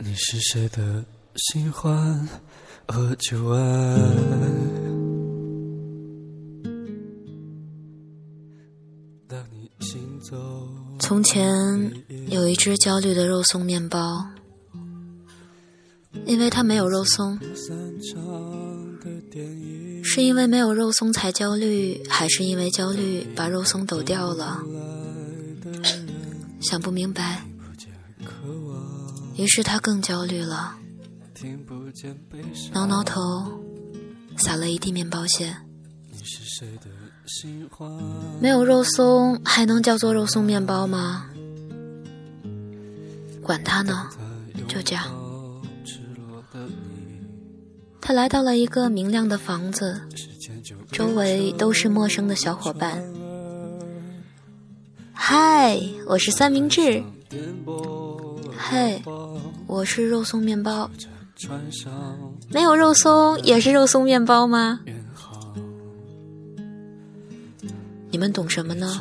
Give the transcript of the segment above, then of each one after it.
你是谁的新欢和旧爱？从前有一只焦虑的肉松面包，因为它没有肉松，是因为没有肉松才焦虑，还是因为焦虑把肉松抖掉了？想不明白，于是他更焦虑了，挠挠头，撒了一地面包屑。没有肉松，还能叫做肉松面包吗？管他呢，就这样。他来到了一个明亮的房子，周围都是陌生的小伙伴。嗨，我是三明治。嘿，我是肉松面包。没有肉松也是肉松面包吗？你们懂什么呢？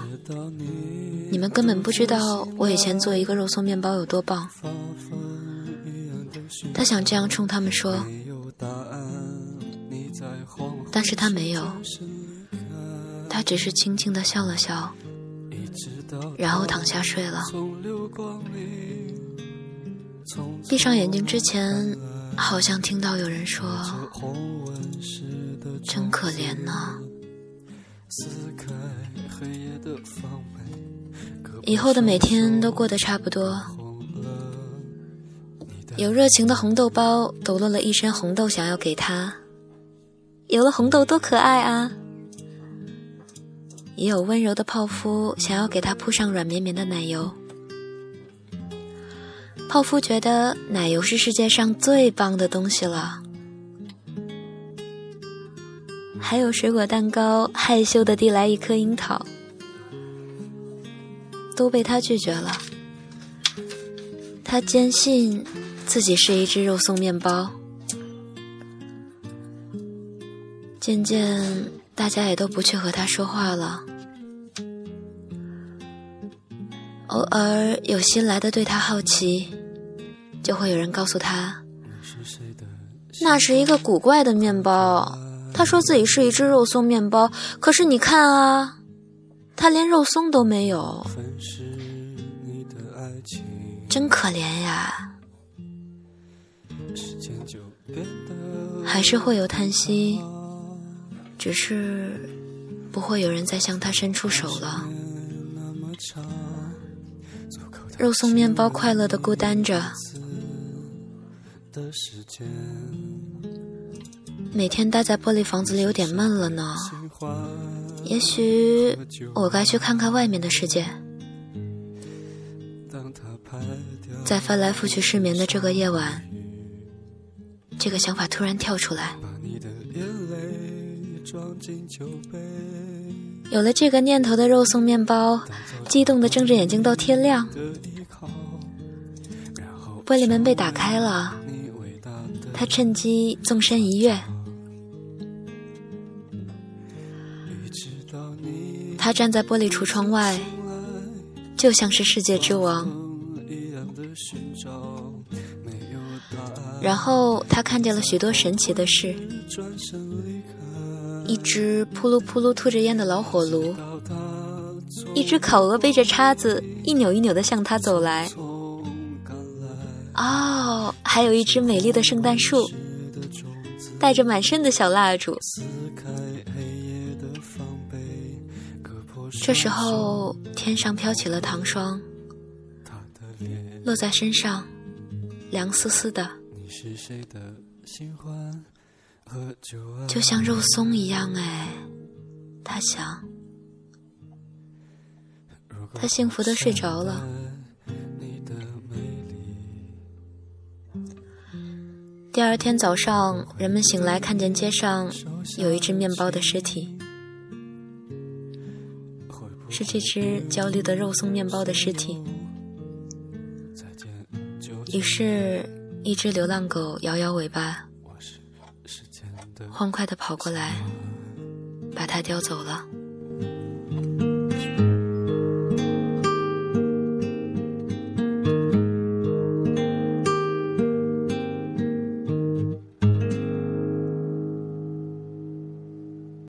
你们根本不知道我以前做一个肉松面包有多棒。他想这样冲他们说，但是他没有，他只是轻轻的笑了笑，然后躺下睡了。闭上眼睛之前，好像听到有人说：“真可怜呢。”以后的每天都过得差不多。有热情的红豆包抖落了一身红豆，想要给他。有了红豆多可爱啊！也有温柔的泡芙想要给他铺上软绵绵的奶油。泡芙觉得奶油是世界上最棒的东西了。还有水果蛋糕，害羞的递来一颗樱桃，都被他拒绝了。他坚信自己是一只肉松面包。渐渐，大家也都不去和他说话了。偶尔有新来的对他好奇，就会有人告诉他，那是一个古怪的面包。他说自己是一只肉松面包，可是你看啊，他连肉松都没有，真可怜呀。还是会有叹息，只是不会有人再向他伸出手了。肉松面包快乐的孤单着。每天待在玻璃房子里有点闷了呢，也许我该去看看外面的世界。在翻来覆去失眠的这个夜晚，这个想法突然跳出来。有了这个念头的肉松面包，激动的睁着眼睛到天亮。玻璃门被打开了，他趁机纵身一跃。他站在玻璃橱窗外，就像是世界之王。然后他看见了许多神奇的事：一只扑噜扑噜吐着烟的老火炉，一只烤鹅背着叉子一扭一扭的向他走来。哦，还有一只美丽的圣诞树，带着满身的小蜡烛。这时候，天上飘起了糖霜，落在身上，凉丝丝的，就像肉松一样。哎，他想，他幸福的睡着了。第二天早上，人们醒来，看见街上有一只面包的尸体。是这只焦虑的肉松面包的尸体。于是，一只流浪狗摇摇尾巴，欢快的跑过来，把它叼走了。